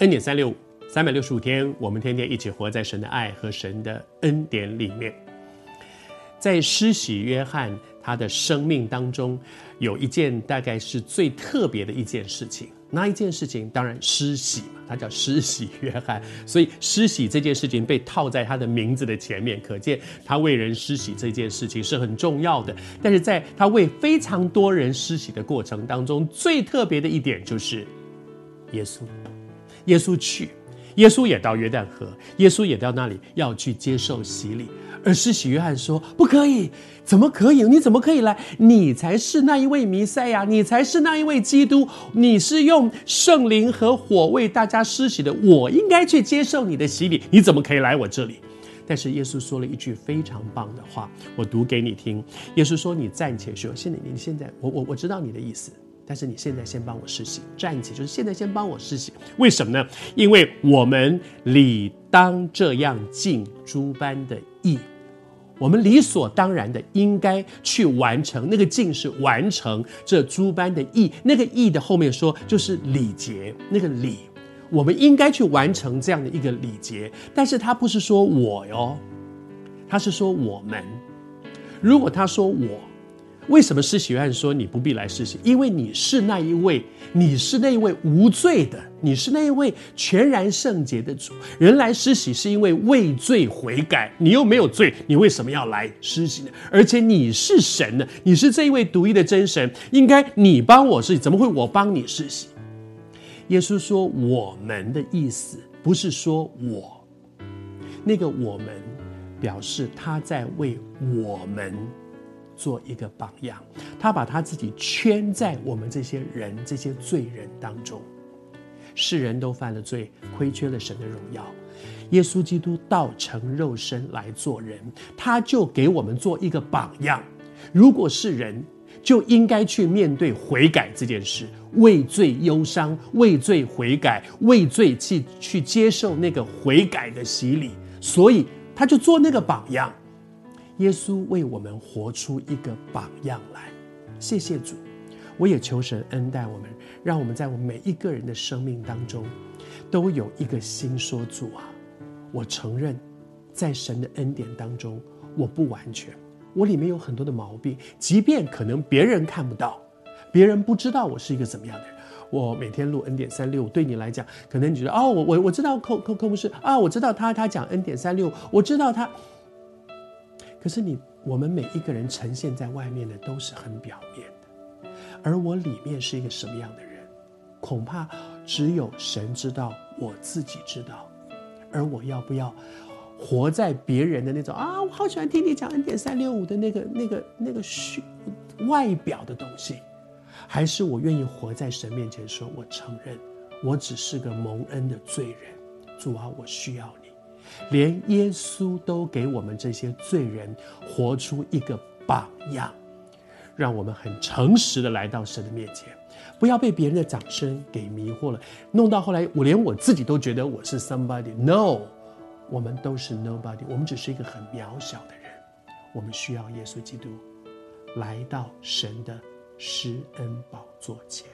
恩典三六五，三百六十五天，我们天天一起活在神的爱和神的恩典里面。在施洗约翰他的生命当中，有一件大概是最特别的一件事情。那一件事情？当然施洗嘛，他叫施洗约翰，所以施洗这件事情被套在他的名字的前面，可见他为人施洗这件事情是很重要的。但是在他为非常多人施洗的过程当中，最特别的一点就是耶稣，耶稣去。耶稣也到约旦河，耶稣也到那里要去接受洗礼，而施洗约翰说：“不可以，怎么可以？你怎么可以来？你才是那一位弥赛亚，你才是那一位基督，你是用圣灵和火为大家施洗的，我应该去接受你的洗礼，你怎么可以来我这里？”但是耶稣说了一句非常棒的话，我读给你听。耶稣说：“你暂且说，现在你现在，我我我知道你的意思。”但是你现在先帮我施洗，站起，就是现在先帮我施洗。为什么呢？因为我们理当这样尽诸般的义，我们理所当然的应该去完成那个尽是完成这诸般的义。那个义的后面说就是礼节，那个礼，我们应该去完成这样的一个礼节。但是他不是说我哟，他是说我们。如果他说我。为什么施洗约说你不必来施洗？因为你是那一位，你是那一位无罪的，你是那一位全然圣洁的主。人来施洗是因为畏罪悔改，你又没有罪，你为什么要来施洗呢？而且你是神呢，你是这一位独一的真神，应该你帮我施洗，怎么会我帮你施洗？耶稣说我们的意思不是说我，那个我们表示他在为我们。做一个榜样，他把他自己圈在我们这些人、这些罪人当中。世人都犯了罪，亏缺了神的荣耀。耶稣基督道成肉身来做人，他就给我们做一个榜样。如果是人，就应该去面对悔改这件事，畏罪忧伤，畏罪悔改，畏罪去去接受那个悔改的洗礼。所以他就做那个榜样。耶稣为我们活出一个榜样来，谢谢主。我也求神恩待我们，让我们在我们每一个人的生命当中，都有一个心说：主啊，我承认，在神的恩典当中，我不完全，我里面有很多的毛病，即便可能别人看不到，别人不知道我是一个怎么样的人。我每天录恩典三六，对你来讲，可能你觉得哦，我我我知道寇寇寇牧师啊，我知道他他讲恩典三六，我知道他。可是你，我们每一个人呈现在外面的都是很表面的，而我里面是一个什么样的人，恐怕只有神知道，我自己知道。而我要不要活在别人的那种啊？我好喜欢听你讲恩典三六五的那个、那个、那个虚外表的东西，还是我愿意活在神面前说，我承认我只是个蒙恩的罪人，主啊，我需要你。连耶稣都给我们这些罪人活出一个榜样，让我们很诚实的来到神的面前，不要被别人的掌声给迷惑了，弄到后来我连我自己都觉得我是 somebody。No，我们都是 nobody，我们只是一个很渺小的人，我们需要耶稣基督来到神的施恩宝座前。